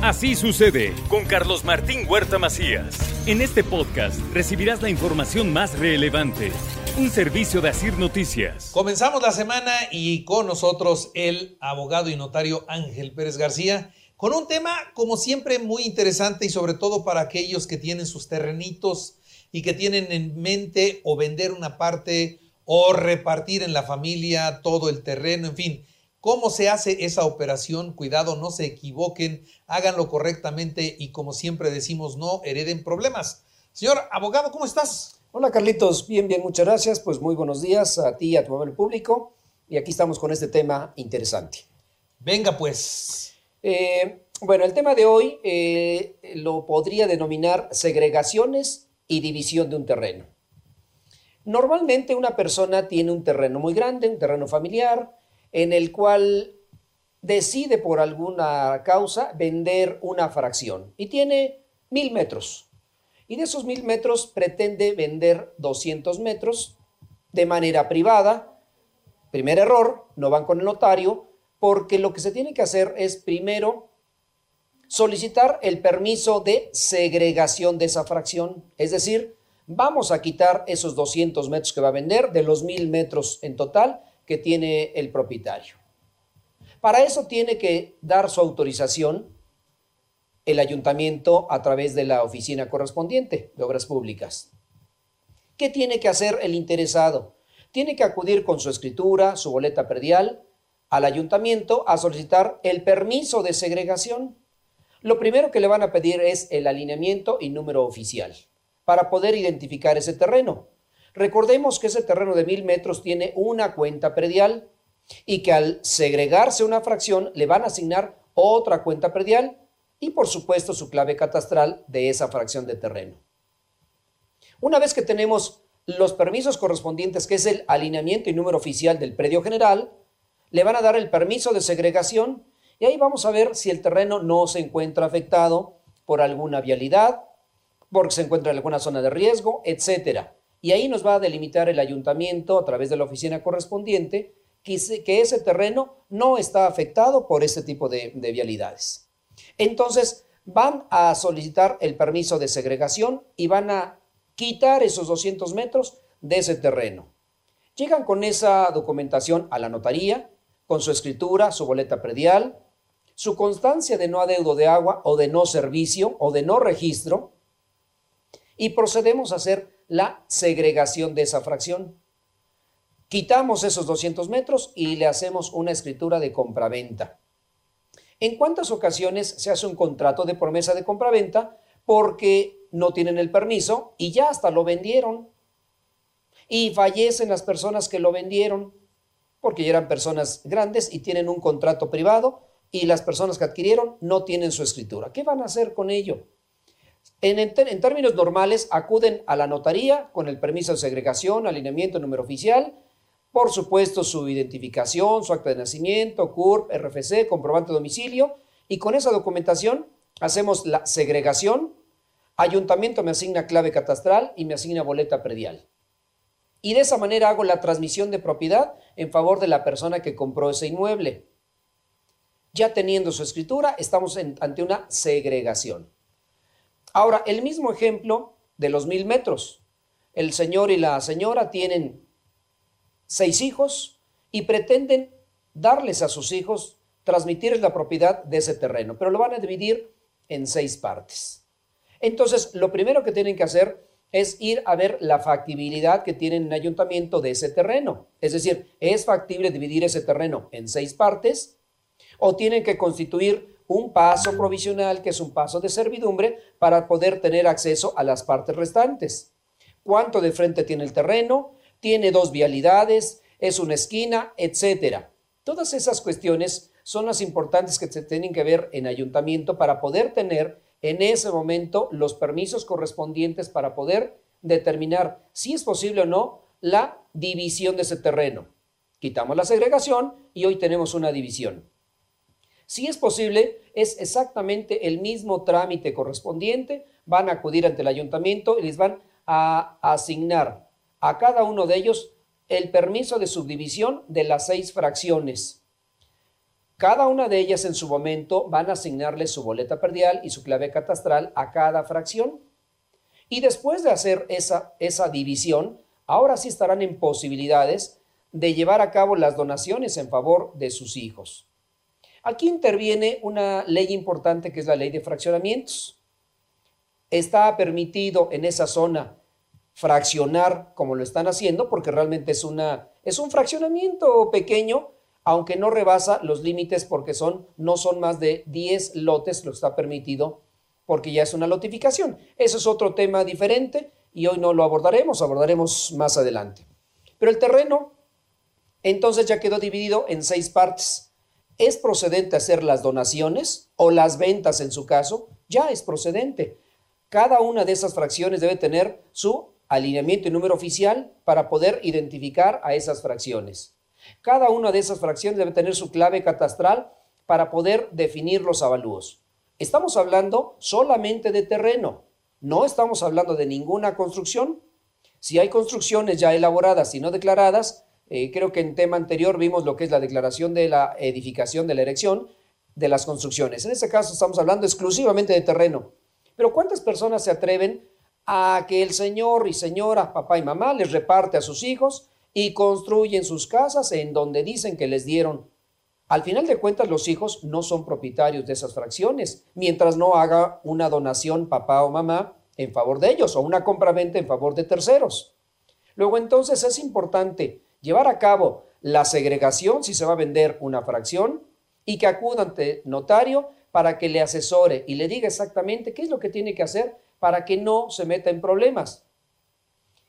Así sucede con Carlos Martín Huerta Macías. En este podcast recibirás la información más relevante. Un servicio de Asir Noticias. Comenzamos la semana y con nosotros el abogado y notario Ángel Pérez García con un tema como siempre muy interesante y sobre todo para aquellos que tienen sus terrenitos y que tienen en mente o vender una parte o repartir en la familia todo el terreno, en fin. ¿Cómo se hace esa operación? Cuidado, no se equivoquen, háganlo correctamente y como siempre decimos, no hereden problemas. Señor abogado, ¿cómo estás? Hola Carlitos, bien, bien, muchas gracias. Pues muy buenos días a ti y a tu amable público. Y aquí estamos con este tema interesante. Venga pues. Eh, bueno, el tema de hoy eh, lo podría denominar segregaciones y división de un terreno. Normalmente una persona tiene un terreno muy grande, un terreno familiar, en el cual decide por alguna causa vender una fracción y tiene mil metros. Y de esos mil metros pretende vender 200 metros de manera privada. Primer error, no van con el notario, porque lo que se tiene que hacer es primero solicitar el permiso de segregación de esa fracción. Es decir, vamos a quitar esos 200 metros que va a vender de los mil metros en total que tiene el propietario. Para eso tiene que dar su autorización el ayuntamiento a través de la oficina correspondiente de obras públicas. ¿Qué tiene que hacer el interesado? Tiene que acudir con su escritura, su boleta perdial, al ayuntamiento a solicitar el permiso de segregación. Lo primero que le van a pedir es el alineamiento y número oficial para poder identificar ese terreno. Recordemos que ese terreno de mil metros tiene una cuenta predial y que al segregarse una fracción le van a asignar otra cuenta predial y por supuesto su clave catastral de esa fracción de terreno. Una vez que tenemos los permisos correspondientes, que es el alineamiento y número oficial del predio general, le van a dar el permiso de segregación y ahí vamos a ver si el terreno no se encuentra afectado por alguna vialidad, porque se encuentra en alguna zona de riesgo, etcétera y ahí nos va a delimitar el ayuntamiento a través de la oficina correspondiente que, ese terreno no está afectado por este tipo de, de vialidades. Entonces, van a solicitar el permiso de segregación y van a quitar esos 200 metros de ese terreno. Llegan con esa documentación a la notaría, con su escritura, su boleta predial, su constancia de no adeudo de agua o de no servicio o de no registro, y procedemos a hacer la segregación de esa fracción. Quitamos esos 200 metros y le hacemos una escritura de compraventa. ¿En cuántas ocasiones se hace un contrato de promesa de compraventa porque no tienen el permiso y ya hasta lo vendieron? Y fallecen las personas que lo vendieron porque ya eran personas grandes y tienen un contrato privado y las personas que adquirieron no tienen su escritura. ¿Qué van a hacer con ello? En, términos normales, acuden a la notaría con el permiso de segregación, alineamiento, número oficial, por supuesto su identificación, su acta de nacimiento, CURP, RFC, comprobante de domicilio, y con esa documentación hacemos la segregación, ayuntamiento me asigna clave catastral y me asigna boleta predial. Y de esa manera hago la transmisión de propiedad en favor de la persona que compró ese inmueble. Ya teniendo su escritura, estamos ante una segregación. Ahora, el mismo ejemplo de los mil metros. El señor y la señora tienen seis hijos y pretenden darles a sus hijos, transmitirles la propiedad de ese terreno, pero lo van a dividir en seis partes. Entonces, lo primero que tienen que hacer es ir a ver la factibilidad que tienen en el ayuntamiento de ese terreno. Es decir, ¿es factible dividir ese terreno en seis partes? ¿O tienen que constituir un paso provisional, que es un paso de servidumbre, para poder tener acceso a las partes restantes. ¿Cuánto de frente tiene el terreno? ¿Tiene dos vialidades? ¿Es una esquina? Etcétera. Todas esas cuestiones son las importantes que se tienen que ver en ayuntamiento para poder tener en ese momento los permisos correspondientes para poder determinar si es posible o no la división de ese terreno. Quitamos la segregación y hoy tenemos una división. Si es posible, es exactamente el mismo trámite correspondiente. Van a acudir ante el ayuntamiento y les van a asignar a cada uno de ellos el permiso de subdivisión de las seis fracciones. Cada una de ellas en su momento van a asignarle su boleta perdial y su clave catastral a cada fracción. Y después de hacer esa, esa división, ahora sí estarán en posibilidades de llevar a cabo las donaciones en favor de sus hijos. Aquí interviene una ley importante que es la ley de fraccionamientos. Está permitido en esa zona fraccionar como lo están haciendo porque realmente es, una, es un fraccionamiento pequeño, aunque no rebasa los límites porque son, no son más de 10 lotes, lo está permitido porque ya es una lotificación. Eso es otro tema diferente y hoy no lo abordaremos, abordaremos más adelante. Pero el terreno entonces ya quedó dividido en seis partes. ¿Es procedente hacer las donaciones o las ventas en su caso? Ya es procedente. Cada una de esas fracciones debe tener su alineamiento y número oficial para poder identificar a esas fracciones. Cada una de esas fracciones debe tener su clave catastral para poder definir los avalúos. Estamos hablando solamente de terreno, no estamos hablando de ninguna construcción. Si hay construcciones ya elaboradas y no declaradas, eh, creo que en tema anterior vimos lo que es la declaración de la edificación de la erección de las construcciones. En este caso estamos hablando exclusivamente de terreno. Pero ¿cuántas personas se atreven a que el señor y señora, papá y mamá les reparte a sus hijos y construyen sus casas en donde dicen que les dieron al final de cuentas, los hijos no son propietarios de esas fracciones, mientras no haga una donación papá o mamá en favor de ellos o una compraventa en favor de terceros. Luego entonces es importante llevar a cabo la segregación si se va a vender una fracción y que acuda ante notario para que le asesore y le diga exactamente qué es lo que tiene que hacer para que no se meta en problemas.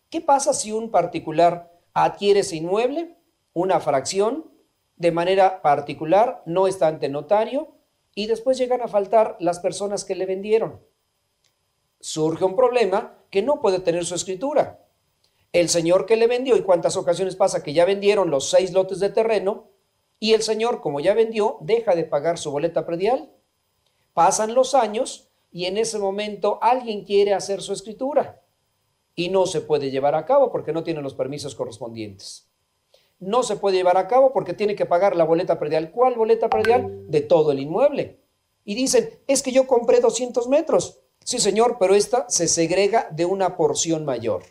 ¿Qué pasa si un particular adquiere ese inmueble, una fracción, de manera particular, no está ante notario y después llegan a faltar las personas que le vendieron. Surge un problema que no puede tener su escritura. El señor que le vendió, y cuántas ocasiones pasa que ya vendieron los seis lotes de terreno, y el señor, como ya vendió, deja de pagar su boleta predial. Pasan los años y en ese momento alguien quiere hacer su escritura y no se puede llevar a cabo porque no tiene los permisos correspondientes no se puede llevar a cabo porque tiene que pagar la boleta predial. ¿Cuál boleta predial? De todo el inmueble. Y dicen, es que yo compré 200 metros. Sí, señor, pero esta se segrega de una porción mayor.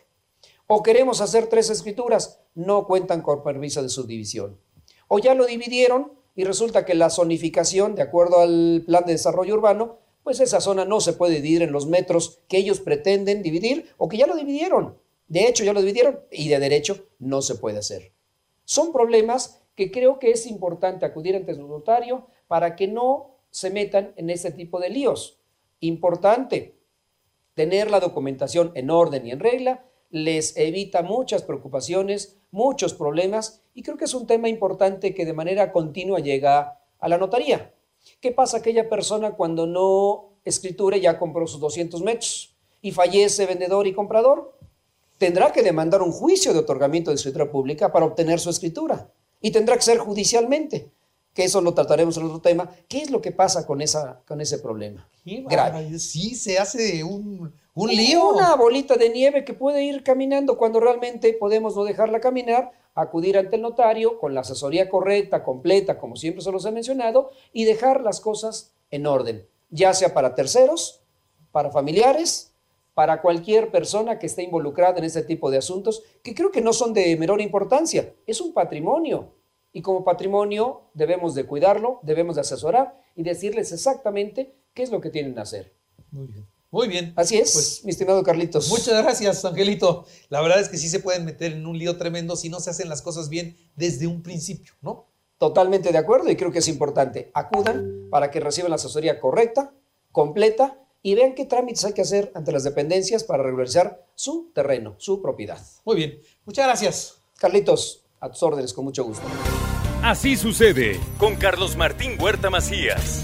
O queremos hacer tres escrituras, no cuentan con permiso de subdivisión. O ya lo dividieron y resulta que la zonificación, de acuerdo al plan de desarrollo urbano, pues esa zona no se puede dividir en los metros que ellos pretenden dividir o que ya lo dividieron. De hecho, ya lo dividieron y de derecho no se puede hacer. Son problemas que creo que es importante acudir ante su notario para que no se metan en ese tipo de líos. Importante, tener la documentación en orden y en regla les evita muchas preocupaciones, muchos problemas y creo que es un tema importante que de manera continua llega a la notaría. ¿Qué pasa aquella persona cuando no escriture ya compró sus 200 metros y fallece vendedor y comprador? tendrá que demandar un juicio de otorgamiento de escritura pública para obtener su escritura. Y tendrá que ser judicialmente, que eso lo trataremos en otro tema. ¿Qué es lo que pasa con, esa, con ese problema? Grave. Sí, se hace un, un lío. Una bolita de nieve que puede ir caminando cuando realmente podemos no dejarla caminar, acudir ante el notario con la asesoría correcta, completa, como siempre se los he mencionado, y dejar las cosas en orden, ya sea para terceros, para familiares para cualquier persona que esté involucrada en este tipo de asuntos, que creo que no son de menor importancia, es un patrimonio. Y como patrimonio debemos de cuidarlo, debemos de asesorar y decirles exactamente qué es lo que tienen que hacer. Muy bien. Muy bien. Así es, pues, mi estimado Carlitos. Muchas gracias, Angelito. La verdad es que sí se pueden meter en un lío tremendo si no se hacen las cosas bien desde un principio, ¿no? Totalmente de acuerdo y creo que es importante. Acudan para que reciban la asesoría correcta, completa y vean qué trámites hay que hacer ante las dependencias para regularizar su terreno, su propiedad. Muy bien, muchas gracias. Carlitos, a tus órdenes, con mucho gusto. Así sucede con Carlos Martín Huerta Macías.